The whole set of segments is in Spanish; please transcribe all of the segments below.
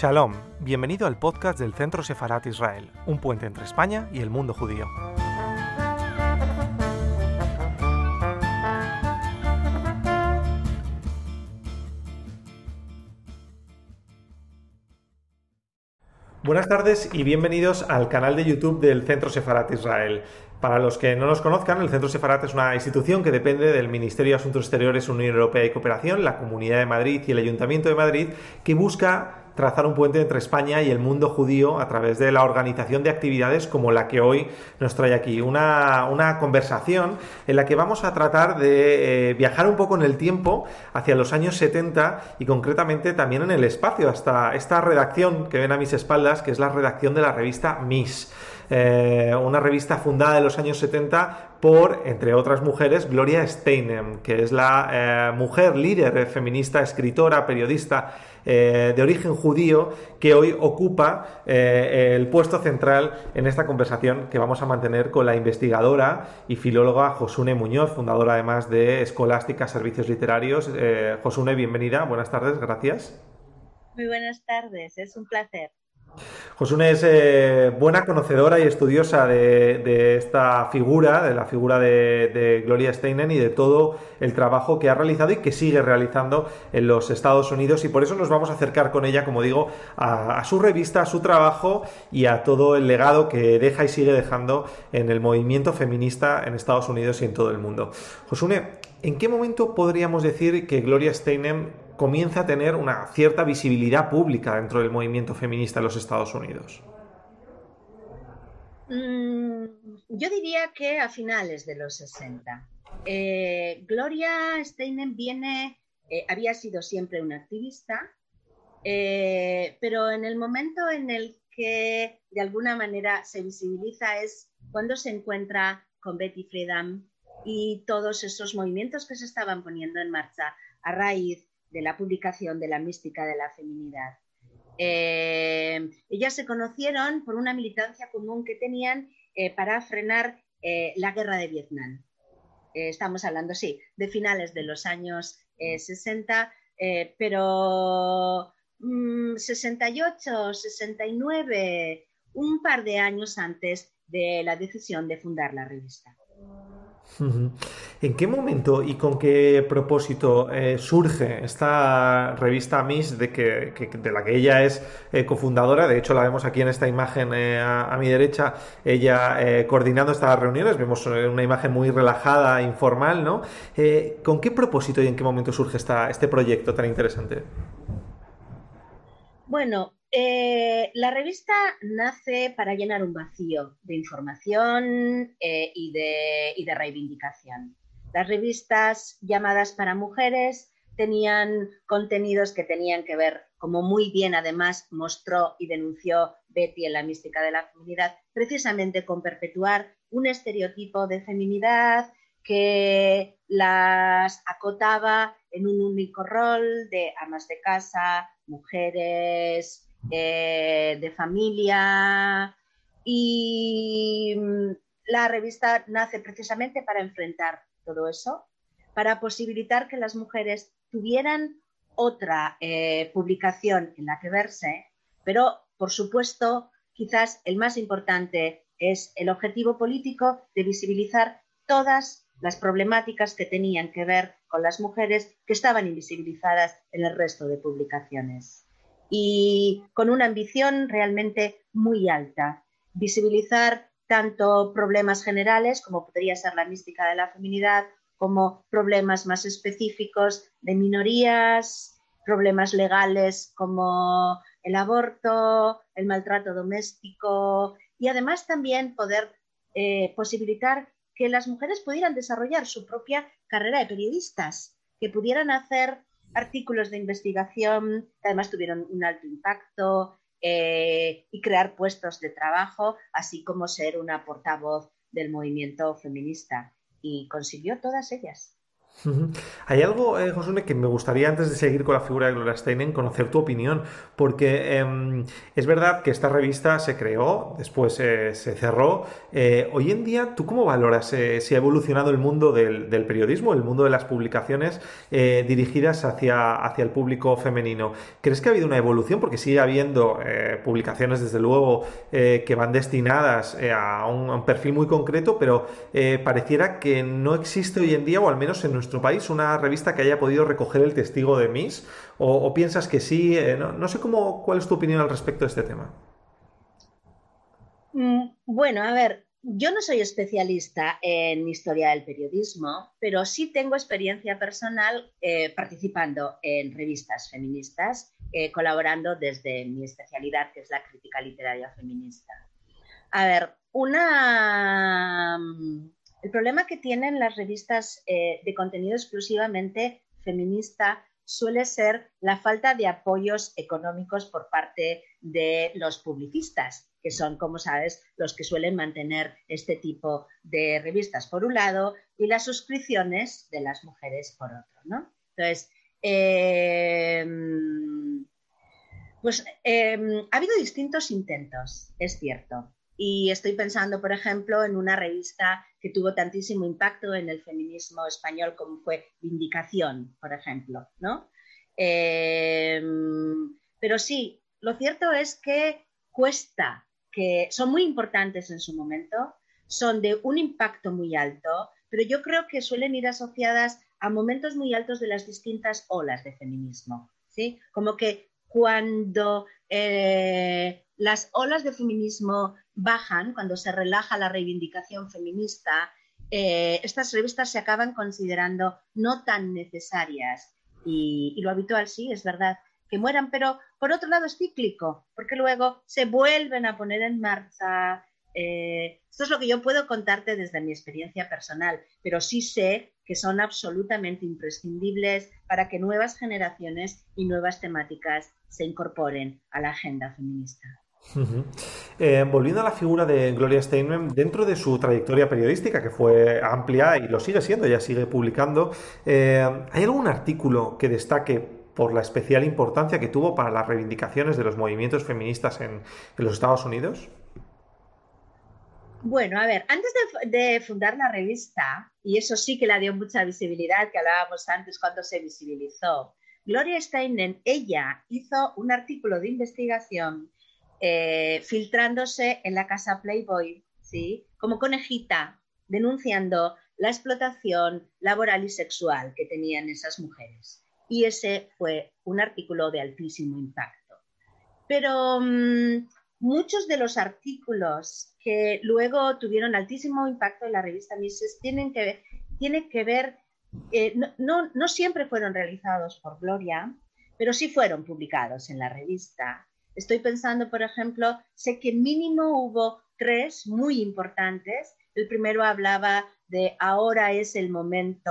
Shalom, bienvenido al podcast del Centro Sefarat Israel, un puente entre España y el mundo judío. Buenas tardes y bienvenidos al canal de YouTube del Centro Sefarat Israel. Para los que no nos conozcan, el Centro Sefarat es una institución que depende del Ministerio de Asuntos Exteriores, Unión Europea y Cooperación, la Comunidad de Madrid y el Ayuntamiento de Madrid, que busca trazar un puente entre España y el mundo judío a través de la organización de actividades como la que hoy nos trae aquí. Una, conversación en la que vamos a tratar de eh, viajar un poco en el tiempo hacia los años 70 y concretamente también en el espacio, hasta esta redacción que ven a mis espaldas, que es la redacción de la revista Miss. Eh, una revista fundada en los años 70 por, entre otras mujeres, Gloria Steinem, que es la eh, mujer líder feminista, escritora, periodista eh, de origen judío que hoy ocupa el puesto central en esta conversación que vamos a mantener con la investigadora y filóloga Josune Muñoz, fundadora además de Escolástica Servicios Literarios. Josune, bienvenida, buenas tardes, gracias. Muy buenas tardes, es un placer. Josune es eh, buena conocedora y estudiosa de, esta figura, de la figura de, Gloria Steinem y de todo el trabajo que ha realizado y que sigue realizando en los Estados Unidos y por eso nos vamos a acercar con ella, como digo, a, su revista, a su trabajo y a todo el legado que deja y sigue dejando en el movimiento feminista en Estados Unidos y en todo el mundo. Josune, ¿en qué momento podríamos decir que Gloria Steinem comienza a tener una cierta visibilidad pública dentro del movimiento feminista en los Estados Unidos? Mm, yo diría que a finales de los 60. Eh, Gloria Steinem viene, eh, había sido siempre una activista, eh, pero en el momento en el que de alguna manera se visibiliza es cuando se encuentra con Betty Friedan y todos esos movimientos que se estaban poniendo en marcha a raíz de la publicación de la mística de la feminidad. Eh, ellas se conocieron por una militancia común que tenían eh, para frenar eh, la guerra de Vietnam. estamos hablando, sí, de finales de los años 60, pero 68, mm, 69, un par de años antes de la decisión de fundar la revista. ¿En qué momento y con qué propósito eh, surge esta revista Miss de, que, de la que ella es eh, cofundadora? De hecho, la vemos aquí en esta imagen eh, a, mi derecha, ella coordinando estas reuniones. Vemos una imagen muy relajada, informal, ¿no? ¿Con qué propósito y en qué momento surge esta, este proyecto tan interesante? Bueno, eh, la revista nace para llenar un vacío de información eh, y, de, reivindicación. Las revistas llamadas para mujeres tenían contenidos que tenían que ver, como muy bien además mostró y denunció Betty en la mística de la feminidad, precisamente con perpetuar un estereotipo de feminidad que las acotaba en un único rol de amas de casa, mujeres, eh, de familia. Y mm, la revista nace precisamente para enfrentar todo eso, para posibilitar que las mujeres tuvieran otra eh, publicación en la que verse, pero por supuesto quizás el más importante es el objetivo político de visibilizar todas las problemáticas que tenían que ver con las mujeres que estaban invisibilizadas en el resto de publicaciones y con una ambición realmente muy alta. Visibilizar tanto problemas generales, como podría ser la mística de la feminidad, como problemas más específicos de minorías, problemas legales como el aborto, el maltrato doméstico y además también poder eh, posibilitar que las mujeres pudieran desarrollar su propia carrera de periodistas, que pudieran hacer artículos de investigación que además tuvieron un alto impacto eh, y crear puestos de trabajo, así como ser una portavoz del movimiento feminista. Y consiguió todas ellas. Hay algo, eh, que me gustaría antes de seguir con la figura de Gloria Steinem conocer tu opinión, porque em, es verdad que esta revista se creó, después eh, se cerró. Eh, hoy en día, ¿tú cómo valoras si ha evolucionado el mundo del, periodismo, el mundo de las publicaciones dirigidas hacia, hacia el público femenino? ¿Crees que ha habido una evolución? Porque sigue habiendo publicaciones, desde luego, que van destinadas a un, a, un, perfil muy concreto, pero pareciera que no existe hoy en día, o al menos en nuestro país una revista que haya podido recoger el testigo de Miss? ¿O, piensas que sí? Eh, no, sé cómo, cuál es tu opinión al respecto de este tema. Mm, bueno, a ver, yo no soy especialista en historia del periodismo, pero sí tengo experiencia personal eh, participando en revistas feministas, eh, colaborando desde mi especialidad, que es la crítica literaria feminista. A ver, una el problema que tienen las revistas eh, de contenido exclusivamente feminista suele ser la falta de apoyos económicos por parte de los publicistas, que son, como sabes, los que suelen mantener este tipo de revistas por un lado y las suscripciones de las mujeres por otro. ¿no? Entonces, em, pues em, ha habido distintos intentos, es cierto. Y estoy pensando, por ejemplo, en una revista que tuvo tantísimo impacto en el feminismo español como fue Vindicación, por ejemplo, ¿no? Em, pero sí, lo cierto es que cuesta, que son muy importantes en su momento, son de un impacto muy alto, pero yo creo que suelen ir asociadas a momentos muy altos de las distintas olas de feminismo, ¿sí? Como que cuando eh, las olas de feminismo bajan, cuando se relaja la reivindicación feminista, eh, estas revistas se acaban considerando no tan necesarias. Y, lo habitual sí, es verdad, que mueran, pero por otro lado es cíclico, porque luego se vuelven a poner en marcha. Eh, esto es lo que yo puedo contarte desde mi experiencia personal, pero sí sé que son absolutamente imprescindibles para que nuevas generaciones y nuevas temáticas se incorporen a la agenda feminista. Eh, volviendo a la figura de Gloria Steinem, dentro de su trayectoria periodística, que fue amplia y lo sigue siendo, ya sigue publicando, eh, ¿hay algún artículo que destaque por la especial importancia que tuvo para las reivindicaciones de los movimientos feministas en, los Estados Unidos? Bueno, a ver, antes de, fundar la revista, y eso sí que la dio mucha visibilidad, que hablábamos antes cuando se visibilizó, Gloria Steinem, ella hizo un artículo de investigación eh, filtrándose en la casa Playboy, ¿sí? Como conejita, denunciando la explotación laboral y sexual que tenían esas mujeres. Y ese fue un artículo de altísimo impacto. Pero mm, muchos de los artículos que luego tuvieron altísimo impacto en la revista Mises tienen que ver, tienen que ver eh, no, no siempre fueron realizados por Gloria, pero sí fueron publicados en la revista Estoy pensando, por ejemplo, sé que mínimo hubo tres muy importantes. El primero hablaba de ahora es el momento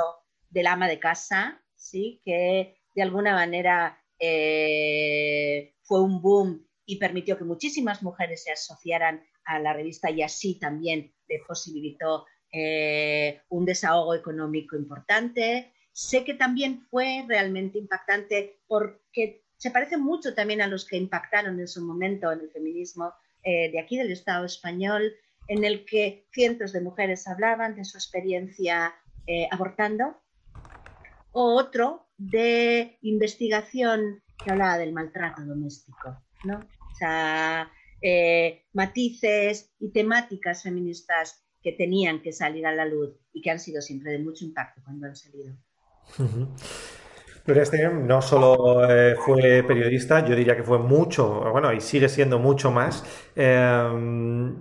del ama de casa, ¿sí? que de alguna manera eh, fue un boom y permitió que muchísimas mujeres se asociaran a la revista y así también le posibilitó eh, un desahogo económico importante. Sé que también fue realmente impactante porque se parece mucho también a los que impactaron en su momento en el feminismo eh, de aquí del Estado español, en el que cientos de mujeres hablaban de su experiencia eh, abortando, o otro de investigación que hablaba del maltrato doméstico, ¿no? O sea, eh, matices y temáticas feministas que tenían que salir a la luz y que han sido siempre de mucho impacto cuando han salido. Gloria no solo eh, fue periodista, yo diría que fue mucho, bueno, y sigue siendo mucho más. Eh,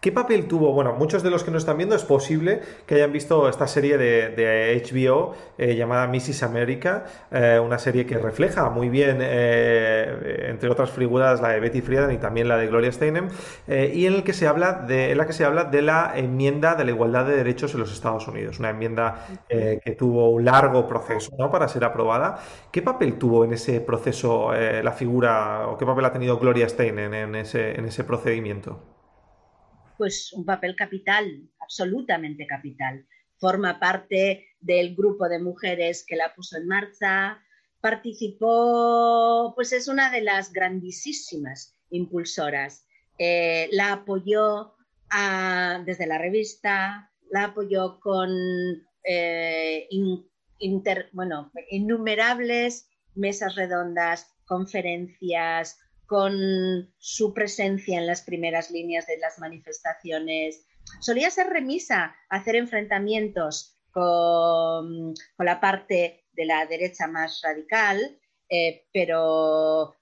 ¿Qué papel tuvo? Bueno, muchos de los que nos están viendo es posible que hayan visto esta serie de, HBO eh, llamada Mrs. America, eh, una serie que refleja muy bien, eh, entre otras figuras, la de Betty Friedan y también la de Gloria Steinem, y en, la que se habla de la enmienda de la igualdad de derechos en los Estados Unidos, una enmienda que tuvo un largo proceso para ser aprobada. ¿Qué papel tuvo en ese proceso la figura, o qué papel ha tenido Gloria Steinem en ese procedimiento? Pues un papel capital, absolutamente capital. Forma parte del grupo de mujeres que la puso en marcha, participó, pues es una de las grandísimas impulsoras. Eh, la apoyó desde la revista, la apoyó con eh, innumerables mesas redondas, conferencias, con su presencia en las primeras líneas de las manifestaciones. Solía ser remisa hacer enfrentamientos con, la parte de la derecha más radical, eh, pero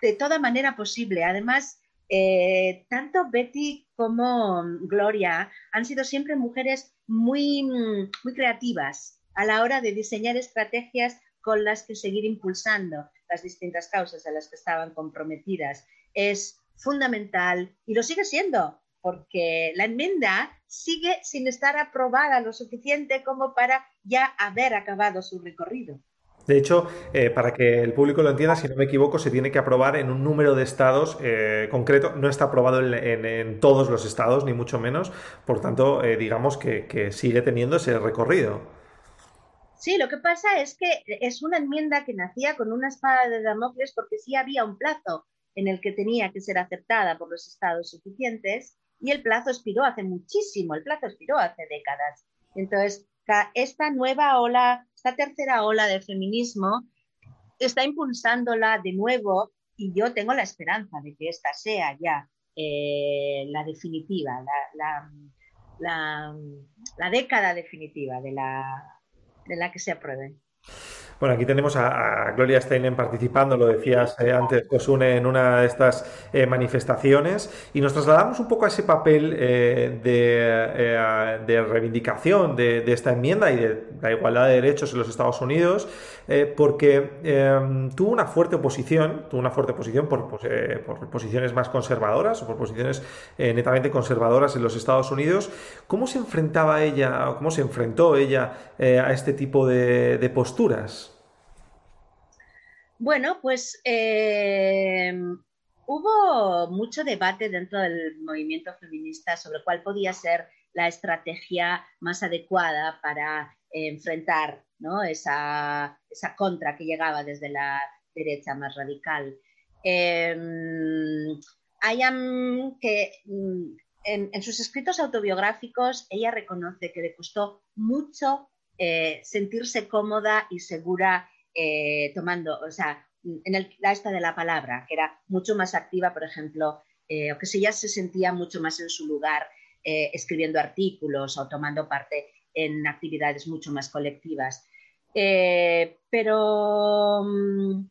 de toda manera posible. Además, eh, tanto Betty como Gloria han sido siempre mujeres muy, muy creativas a la hora de diseñar estrategias con las que seguir impulsando las distintas causas a las que estaban comprometidas. Es fundamental y lo sigue siendo, porque la enmienda sigue sin estar aprobada lo suficiente como para ya haber acabado su recorrido. De hecho, eh, para que el público lo entienda, si no me equivoco, se tiene que aprobar en un número de estados eh, concreto. No está aprobado en, todos los estados, ni mucho menos. Por tanto, eh, digamos que sigue teniendo ese recorrido. Sí, lo que pasa es que es una enmienda que nacía con una espada de Damocles porque sí había un plazo en el que tenía que ser aceptada por los estados suficientes y el plazo expiró hace muchísimo, el plazo expiró hace décadas. Entonces, esta nueva ola, esta tercera ola de feminismo está impulsándola de nuevo y yo tengo la esperanza de que esta sea ya eh, la definitiva, la década definitiva de la, de la que se aprueben. Bueno, aquí tenemos a, Gloria Steinem participando, lo decías eh, antes, en una de estas eh, manifestaciones y nos trasladamos un poco a ese papel eh, de, reivindicación de, esta enmienda y de la igualdad de derechos en los Estados Unidos, porque em, tuvo una fuerte oposición, tuvo una fuerte oposición por, por posiciones más conservadoras o por posiciones netamente conservadoras en los Estados Unidos. ¿Cómo se enfrentaba ella, cómo se enfrentó ella a este tipo de posturas? Bueno, pues eh, hubo mucho debate dentro del movimiento feminista sobre cuál podía ser la estrategia más adecuada para enfrentar esa, contra que llegaba desde la derecha más radical. Eh, que mm, en, sus escritos autobiográficos ella reconoce que le costó mucho eh, sentirse cómoda y segura eh, tomando, o sea, en el, la esta de la palabra, que era mucho más activa, por ejemplo, eh, o que si ya se sentía mucho más en su lugar eh, escribiendo artículos o tomando parte en actividades mucho más colectivas. pero mm,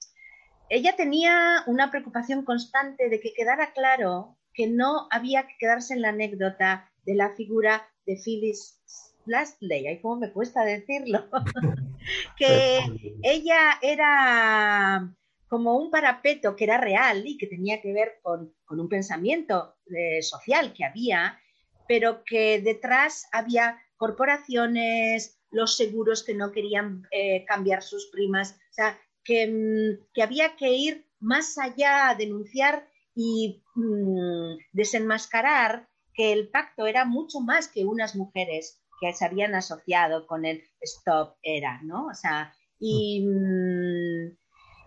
ella tenía una preocupación constante de que quedara claro que no había que quedarse en la anécdota de la figura de Phyllis Lastley, ay, cómo me cuesta decirlo, que ella era como un parapeto que era real y que tenía que ver con, un pensamiento eh, social que había, pero que detrás había corporaciones, los seguros que no querían eh, cambiar sus primas, o sea, que, mm, que, había que ir más allá a denunciar y mm, desenmascarar que el pacto era mucho más que unas mujeres que se habían asociado con el Stop Era, ¿no? O sea, y mm,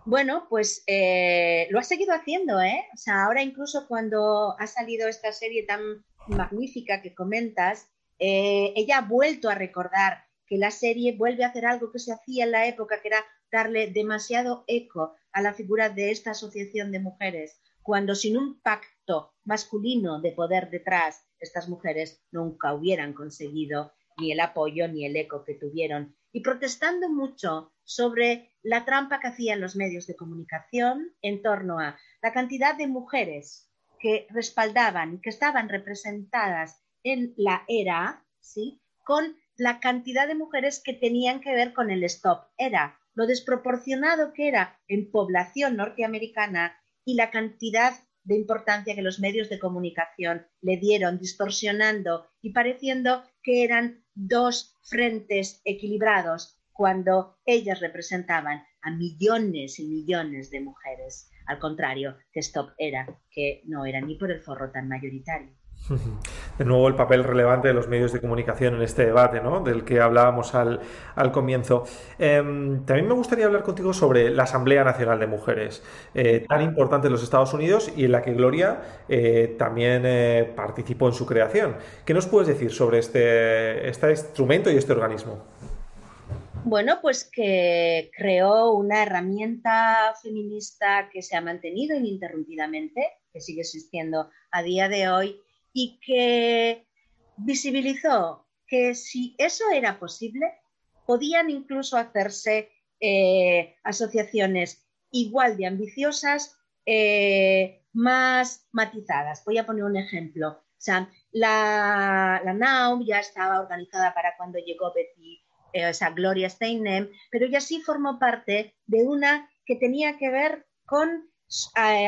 bueno, pues eh, lo ha seguido haciendo, ¿eh? O sea, ahora incluso cuando ha salido esta serie tan magnífica que comentas, eh, ella ha vuelto a recordar que la serie vuelve a hacer algo que se hacía en la época, que era darle demasiado eco a la figura de esta asociación de mujeres, cuando sin un pacto masculino de poder detrás, estas mujeres nunca hubieran conseguido ni el apoyo ni el eco que tuvieron, y protestando mucho sobre la trampa que hacían los medios de comunicación en torno a la cantidad de mujeres que respaldaban, que estaban representadas en la era, ¿sí? con la cantidad de mujeres que tenían que ver con el stop era, lo desproporcionado que era en población norteamericana y la cantidad de importancia que los medios de comunicación le dieron, distorsionando y pareciendo que eran dos frentes equilibrados cuando ellas representaban a millones y millones de mujeres. Al contrario, que Stop era, que no era ni por el forro tan mayoritario. De nuevo el papel relevante de los medios de comunicación en este debate, ¿no? del que hablábamos al, comienzo. Em, también me gustaría hablar contigo sobre la Asamblea Nacional de Mujeres, eh, tan importante en los Estados Unidos y en la que Gloria eh, también eh, participó en su creación. ¿Qué nos puedes decir sobre este, este instrumento y este organismo? Bueno, pues que creó una herramienta feminista que se ha mantenido ininterrumpidamente, que sigue existiendo a día de hoy y que visibilizó que si eso era posible, podían incluso hacerse eh, asociaciones igual de ambiciosas, eh, más matizadas. Voy a poner un ejemplo. O sea, la, la NAU ya estaba organizada para cuando llegó Betty, eh, o sea, Gloria Steinem, pero ya sí formó parte de una que tenía que ver con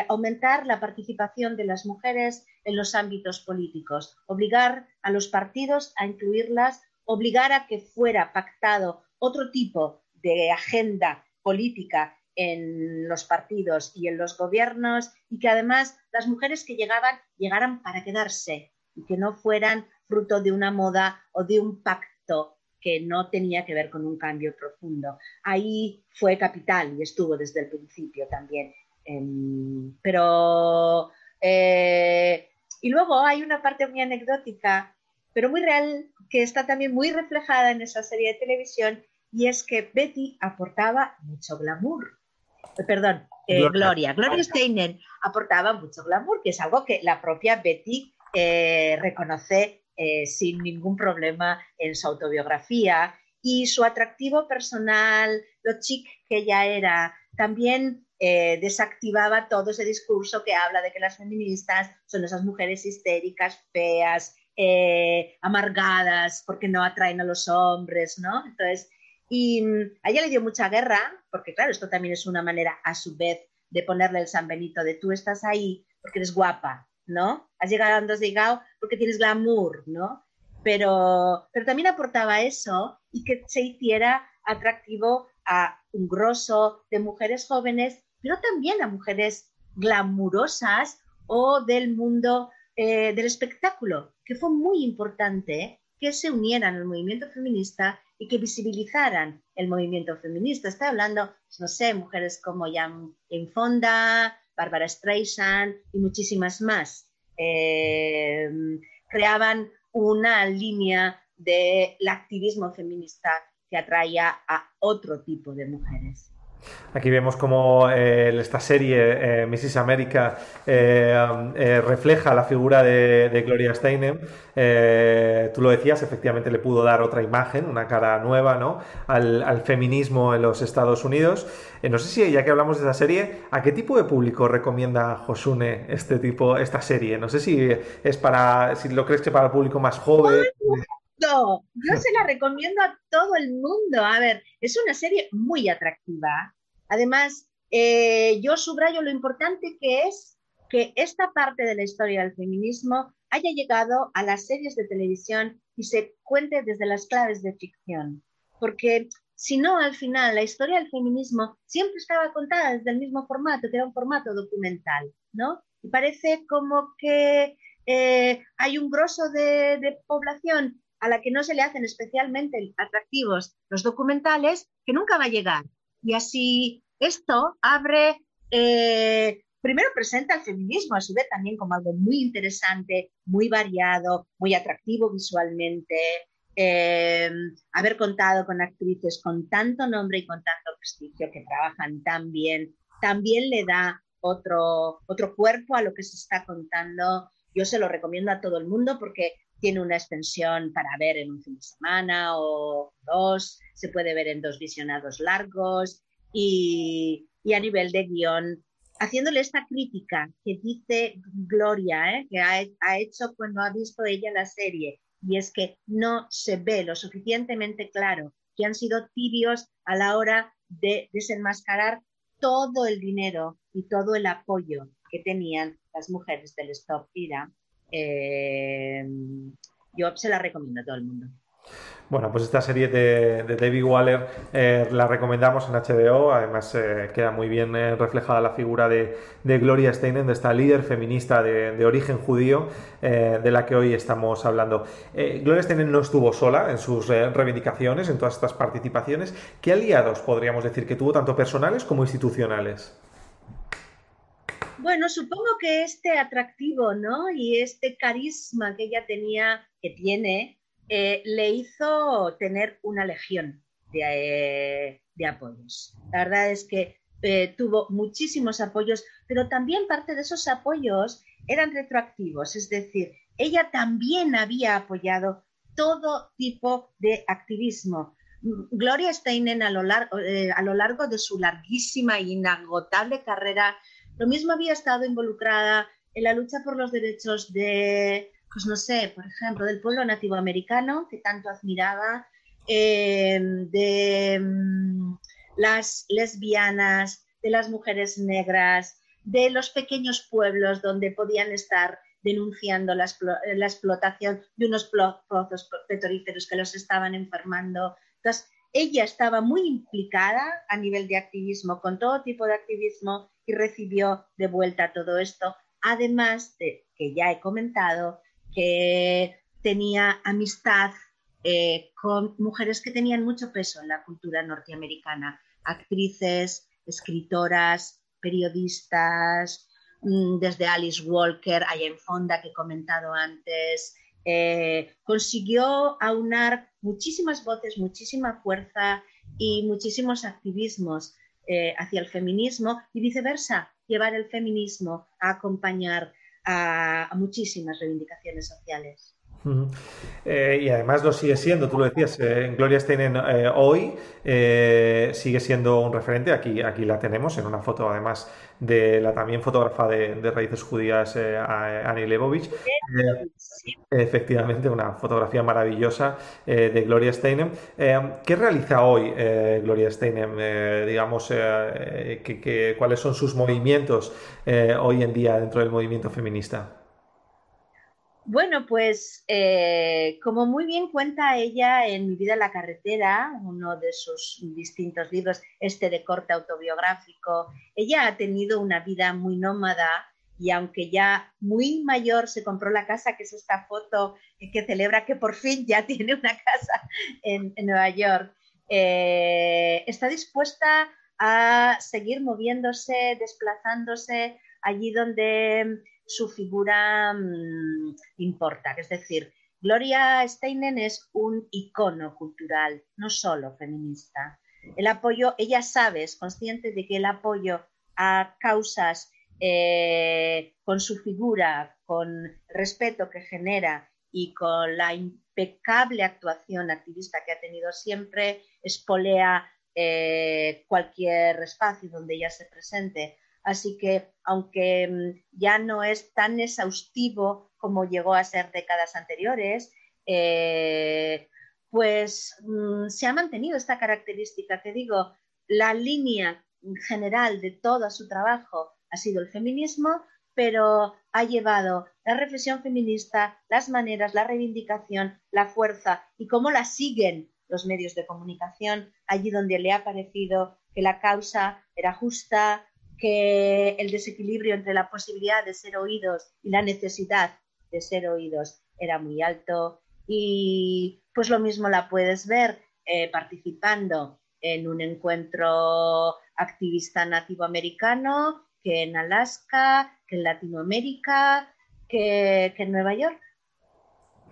aumentar la participación de las mujeres en los ámbitos políticos, obligar a los partidos a incluirlas, obligar a que fuera pactado otro tipo de agenda política en los partidos y en los gobiernos y que además las mujeres que llegaban llegaran para quedarse y que no fueran fruto de una moda o de un pacto que no tenía que ver con un cambio profundo. Ahí fue capital y estuvo desde el principio también Em, pero, eh, y luego hay una parte muy anecdótica, pero muy real, que está también muy reflejada en esa serie de televisión, y es que Betty aportaba mucho glamour. Eh, perdón, eh, Gloria. Gloria Steinem aportaba mucho glamour, que es algo que la propia Betty reconoce sin ningún problema en su autobiografía. Y su atractivo personal, lo chic que ella era, también eh, desactivaba todo ese discurso que habla de que las feministas son esas mujeres histéricas, feas, eh, amargadas, porque no atraen a los hombres, ¿no? Entonces, y mm, a ella le dio mucha guerra, porque claro, esto también es una manera a su vez de ponerle el San Benito de tú estás ahí porque eres guapa, ¿no? Has llegado a Andos de Gao porque tienes glamour, ¿no? Pero, pero también aportaba eso y que se hiciera atractivo a un grosso de mujeres jóvenes pero también a mujeres glamurosas o del mundo eh, del espectáculo, que fue muy importante que se unieran al movimiento feminista y que visibilizaran el movimiento feminista. Estoy hablando, no sé, mujeres como Jan Fonda, Barbara Streisand y muchísimas más. Eh, creaban una línea del activismo feminista que atraía a otro tipo de mujeres. Aquí vemos cómo eh, esta serie, eh, Mrs. America, eh, refleja la figura de, Gloria Steinem. tú lo decías, efectivamente le pudo dar otra imagen, una cara nueva ¿no? al, feminismo en los Estados Unidos. no sé si, ya que hablamos de esa serie, ¿a qué tipo de público recomienda Josune este tipo, esta serie? No sé si es para, si lo crees que para el público más joven. Yo se la recomiendo a todo el mundo. A ver, es una serie muy atractiva. Además, eh, yo subrayo lo importante que es que esta parte de la historia del feminismo haya llegado a las series de televisión y se cuente desde las claves de ficción. Porque si no, al final, la historia del feminismo siempre estaba contada desde el mismo formato, que era un formato documental, ¿no? Y parece como que eh, hay un grosso de población a la que no se le hacen especialmente atractivos los documentales, que nunca va a llegar. Y así esto abre, eh, primero presenta el feminismo a su vez también como algo muy interesante, muy variado, muy atractivo visualmente. Eh, haber contado con actrices con tanto nombre y con tanto prestigio que trabajan tan bien, también le da otro, otro cuerpo a lo que se está contando. Yo se lo recomiendo a todo el mundo porque tiene una extensión para ver en un fin de semana o dos, se puede ver en dos visionados largos y, a nivel de guion, haciéndole esta crítica que dice Gloria, ¿eh? que ha, hecho cuando ha visto ella la serie, y es que no se ve lo suficientemente claro que han sido tibios a la hora de desenmascarar todo el dinero y todo el apoyo que tenían las mujeres del Stop Ira eh, yo se la recomiendo a todo el mundo. Bueno, pues esta serie de, David Waller eh, la recomendamos en HBO, además eh, queda muy bien reflejada la figura de, Gloria Steinem, de esta líder feminista de, origen judío de la que hoy estamos hablando. Gloria Steinem no estuvo sola en sus reivindicaciones, en todas estas participaciones. ¿Qué aliados podríamos decir que tuvo tanto personales como institucionales? Bueno, supongo que este atractivo, ¿no? Y este carisma que ella tenía, que tiene, eh, le hizo tener una legión de, apoyos. La verdad es que eh, tuvo muchísimos apoyos, pero también parte de esos apoyos eran retroactivos, es decir, ella también había apoyado todo tipo de activismo. Gloria Steinem a lo, largo, eh, a lo largo de su larguísima e inagotable carrera lo mismo había estado involucrada en la lucha por los derechos de, pues no sé, por ejemplo, del pueblo nativo americano, que tanto admiraba, eh, de mm, las lesbianas, de las mujeres negras, de los pequeños pueblos donde podían estar denunciando la, explotación de unos pozos petrolíferos que los estaban enfermando. Entonces, ella estaba muy implicada a nivel de activismo, con todo tipo de activismo, y recibió de vuelta todo esto, además de que ya he comentado que tenía amistad eh, con mujeres que tenían mucho peso en la cultura norteamericana, actrices, escritoras, periodistas, mm, desde Alice Walker, en Fonda, que he comentado antes, eh, consiguió aunar muchísimas voces, muchísima fuerza y muchísimos activismos eh, hacia el feminismo y viceversa, llevar el feminismo a acompañar a muchísimas reivindicaciones sociales. Eh, y además lo sigue siendo, tú lo decías, eh, Gloria Steinem eh, hoy sigue siendo un referente, aquí, aquí la tenemos en una foto además de la también fotógrafa de, raíces judías Annie Lebovich. efectivamente, una fotografía maravillosa de Gloria Steinem. ¿Qué realiza hoy Gloria Steinem? digamos, que, ¿cuáles son sus movimientos hoy en día dentro del movimiento feminista? Bueno, pues eh, como muy bien cuenta ella en Mi vida en la carretera, uno de sus distintos libros, este de corte autobiográfico, ella ha tenido una vida muy nómada y aunque ya muy mayor se compró la casa, que es esta foto que celebra que por fin ya tiene una casa en, Nueva York, eh, está dispuesta a seguir moviéndose, desplazándose allí donde su figura mm, importa. Es decir, Gloria Steinem es un icono cultural, no solo feminista. El apoyo, ella sabe, es consciente de que el apoyo a causas eh, con su figura, con respeto que genera y con la impecable actuación activista que ha tenido siempre, espolea eh, cualquier espacio donde ella se presente. Así que, aunque mm, ya no es tan exhaustivo como llegó a ser décadas anteriores, eh, pues mm, se ha mantenido esta característica. Que digo, la línea general de todo su trabajo ha sido el feminismo, pero ha llevado la reflexión feminista, las maneras, la reivindicación, la fuerza y cómo la siguen los medios de comunicación allí donde le ha parecido que la causa era justa, que el desequilibrio entre la posibilidad de ser oídos y la necesidad de ser oídos era muy alto y pues lo mismo la puedes ver eh, participando en un encuentro activista nativo americano que en Alaska, que en Latinoamérica, que en Nueva York.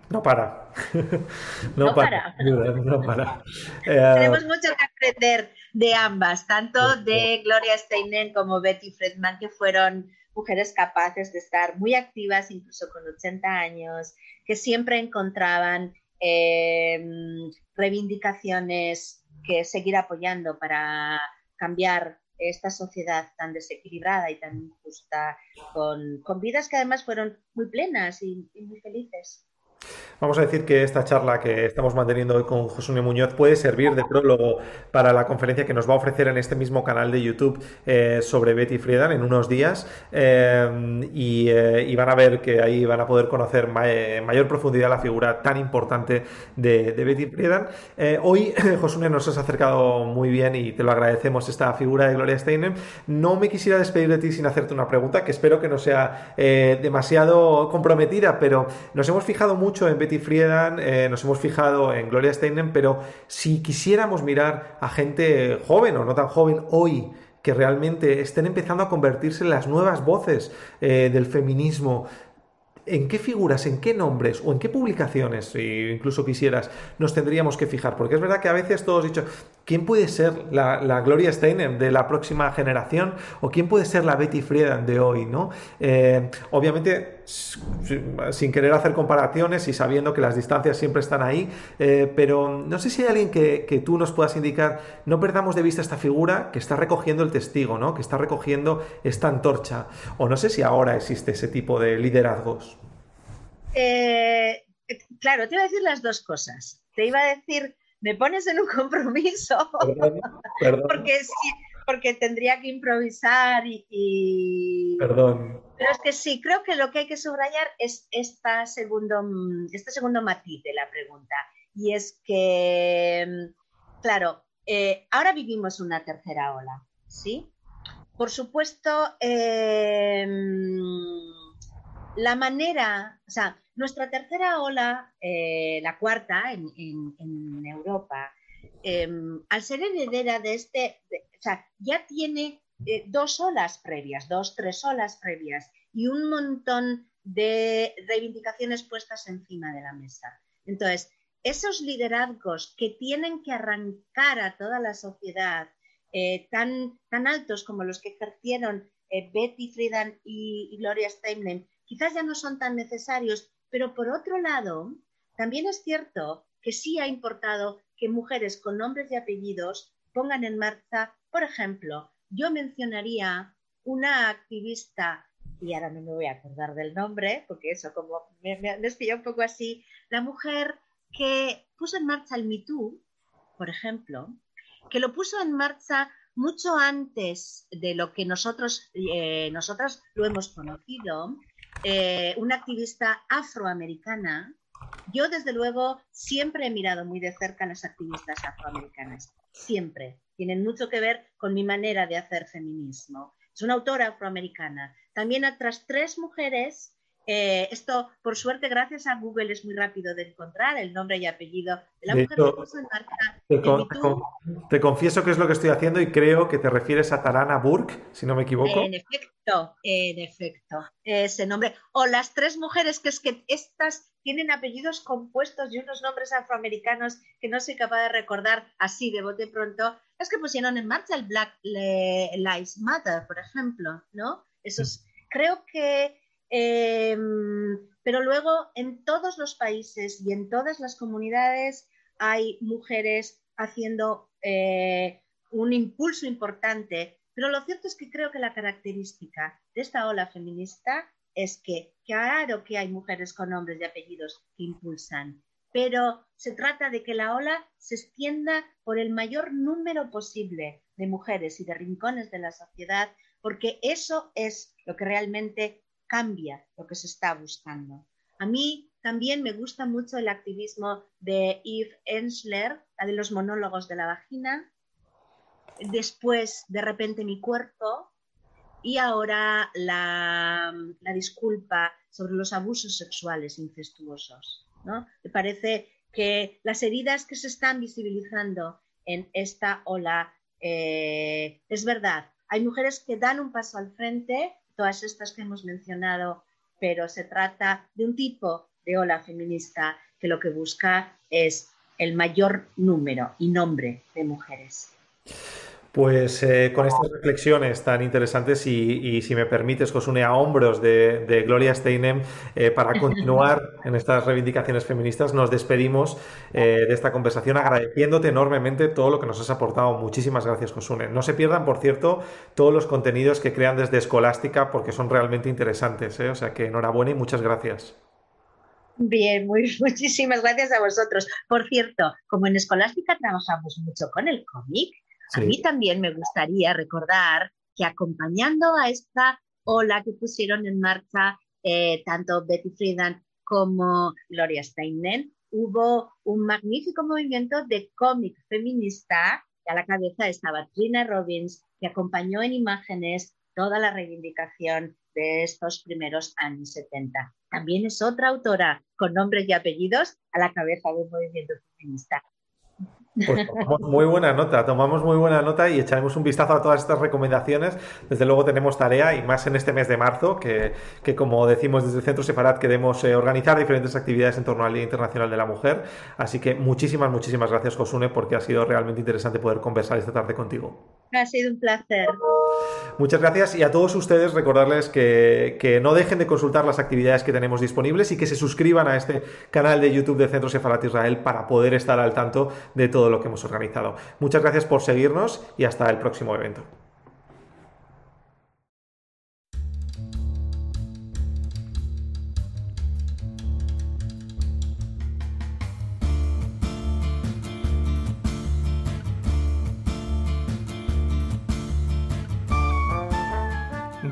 No para. no, para. No para. Eh, Tenemos mucho que aprender de ambas, tanto de Gloria Steinem como Betty Friedman, que fueron mujeres capaces de estar muy activas, incluso con 80 años, que siempre encontraban em, reivindicaciones que seguir apoyando para cambiar esta sociedad tan desequilibrada y tan injusta, con, vidas que además fueron muy plenas y muy felices. Vamos a decir que esta charla que estamos manteniendo hoy con José Muñoz puede servir de prólogo para la conferencia que nos va a ofrecer en este mismo canal de YouTube eh, sobre Betty Friedan en unos días eh, eh, y, van a ver que ahí van a poder conocer mayor profundidad la figura tan importante de, Betty Friedan. hoy, José nos has acercado muy bien y te lo agradecemos esta figura de Gloria Steinem. No me quisiera despedir de ti sin hacerte una pregunta que espero que no sea demasiado comprometida, pero nos hemos fijado mucho en Betty Friedan, eh, nos hemos fijado en Gloria Steinem, pero si quisiéramos mirar a gente joven o no tan joven hoy, que realmente estén empezando a convertirse en las nuevas voces eh, del feminismo, ¿En qué figuras, en qué nombres o en qué publicaciones, si incluso quisieras, nos tendríamos que fijar? Porque es verdad que a veces todos dicho, ¿quién puede ser la, Gloria Steinem de la próxima generación? ¿O quién puede ser la Betty Friedan de hoy? ¿no? Eh, obviamente, sin querer hacer comparaciones y sabiendo que las distancias siempre están ahí, eh, pero no sé si hay alguien que, que, tú nos puedas indicar, no perdamos de vista esta figura que está recogiendo el testigo, ¿no? que está recogiendo esta antorcha. O no sé si ahora existe ese tipo de liderazgos. Eh, claro, te iba a decir las dos cosas. Te iba a decir, me pones en un compromiso, porque sí, porque tendría que improvisar y, Perdón. Pero es que sí, creo que lo que hay que subrayar es esta segundo, este segundo matiz de la pregunta. Y es que, claro, eh, ahora vivimos una tercera ola, ¿sí? Por supuesto, eh, la manera, o sea, nuestra tercera ola, eh, la cuarta en, Europa, em, al ser heredera de este, o sea, ya tiene eh, dos olas previas, dos, tres olas previas y un montón de reivindicaciones puestas encima de la mesa. Entonces, esos liderazgos que tienen que arrancar a toda la sociedad eh, tan, tan altos como los que ejercieron Betty Friedan y, y Gloria Steinem, quizás ya no son tan necesarios pero por otro lado, también es cierto que sí ha importado que mujeres con nombres y apellidos pongan en marcha, por ejemplo, yo mencionaría una activista, y ahora no me voy a acordar del nombre, porque eso como me, me, un poco así, la mujer que puso en marcha el Me por ejemplo, que lo puso en marcha mucho antes de lo que nosotros, eh, nosotras lo hemos conocido, eh, una activista afroamericana, yo desde luego siempre he mirado muy de cerca a las activistas afroamericanas, siempre. Tienen mucho que ver con mi manera de hacer feminismo. Es una autora afroamericana. También otras tres mujeres eh, esto, por suerte, gracias a Google es muy rápido de encontrar el nombre y apellido de la mujer que puso en marcha. Te, confieso que es lo que estoy haciendo y creo que te refieres a Tarana Burke, si no me equivoco. En efecto, en efecto, ese nombre. O las tres mujeres, que es que estas tienen apellidos compuestos y unos nombres afroamericanos que no soy capaz de recordar así de bote pronto, es que pusieron en marcha el Black Lives Matter, por ejemplo, ¿no? Esos, creo que Em, pero luego en todos los países y en todas las comunidades hay mujeres haciendo eh, un impulso importante. Pero lo cierto es que creo que la característica de esta ola feminista es que claro que hay mujeres con nombres y apellidos que impulsan, pero se trata de que la ola se extienda por el mayor número posible de mujeres y de rincones de la sociedad, porque eso es lo que realmente cambia lo que se está buscando. A mí también me gusta mucho el activismo de Eve Ensler, la de los monólogos de la vagina, después de repente mi cuerpo y ahora la, disculpa sobre los abusos sexuales incestuosos. ¿no? Me parece que las heridas que se están visibilizando en esta ola, eh, es verdad, hay mujeres que dan un paso al frente todas estas que hemos mencionado, pero se trata de un tipo de ola feminista que lo que busca es el mayor número y nombre de mujeres. Pues eh, con estas reflexiones tan interesantes y, si me permites, Josune, a hombros de, Gloria Steinem, eh, para continuar en estas reivindicaciones feministas, nos despedimos eh, de esta conversación agradeciéndote enormemente todo lo que nos has aportado. Muchísimas gracias, Josune. No se pierdan, por cierto, todos los contenidos que crean desde Escolástica porque son realmente interesantes. O sea que enhorabuena y muchas gracias. Bien, muy, muchísimas gracias a vosotros. Por cierto, como en Escolástica trabajamos mucho con el cómic, a mí también me gustaría recordar que acompañando a esta ola que pusieron en marcha eh, tanto Betty Friedan como Gloria Steinem, hubo un magnífico movimiento de cómic feminista. A la cabeza estaba Trina Robbins, que acompañó en imágenes toda la reivindicación de estos primeros años 70. También es otra autora con nombres y apellidos a la cabeza de un movimiento feminista. Pues tomamos muy buena nota, tomamos muy buena nota y echaremos un vistazo a todas estas recomendaciones. Desde luego tenemos tarea y más en este mes de marzo, que, como decimos desde el Centro Separat queremos eh, organizar diferentes actividades en torno al Día Internacional de la Mujer. Así que muchísimas, muchísimas gracias Josune porque ha sido realmente interesante poder conversar esta tarde contigo. Ha sido un placer. Muchas gracias y a todos ustedes recordarles que, que, no dejen de consultar las actividades que tenemos disponibles y que se suscriban a este canal de YouTube de Centro Sefarat Israel para poder estar al tanto de todo lo que hemos organizado. Muchas gracias por seguirnos y hasta el próximo evento.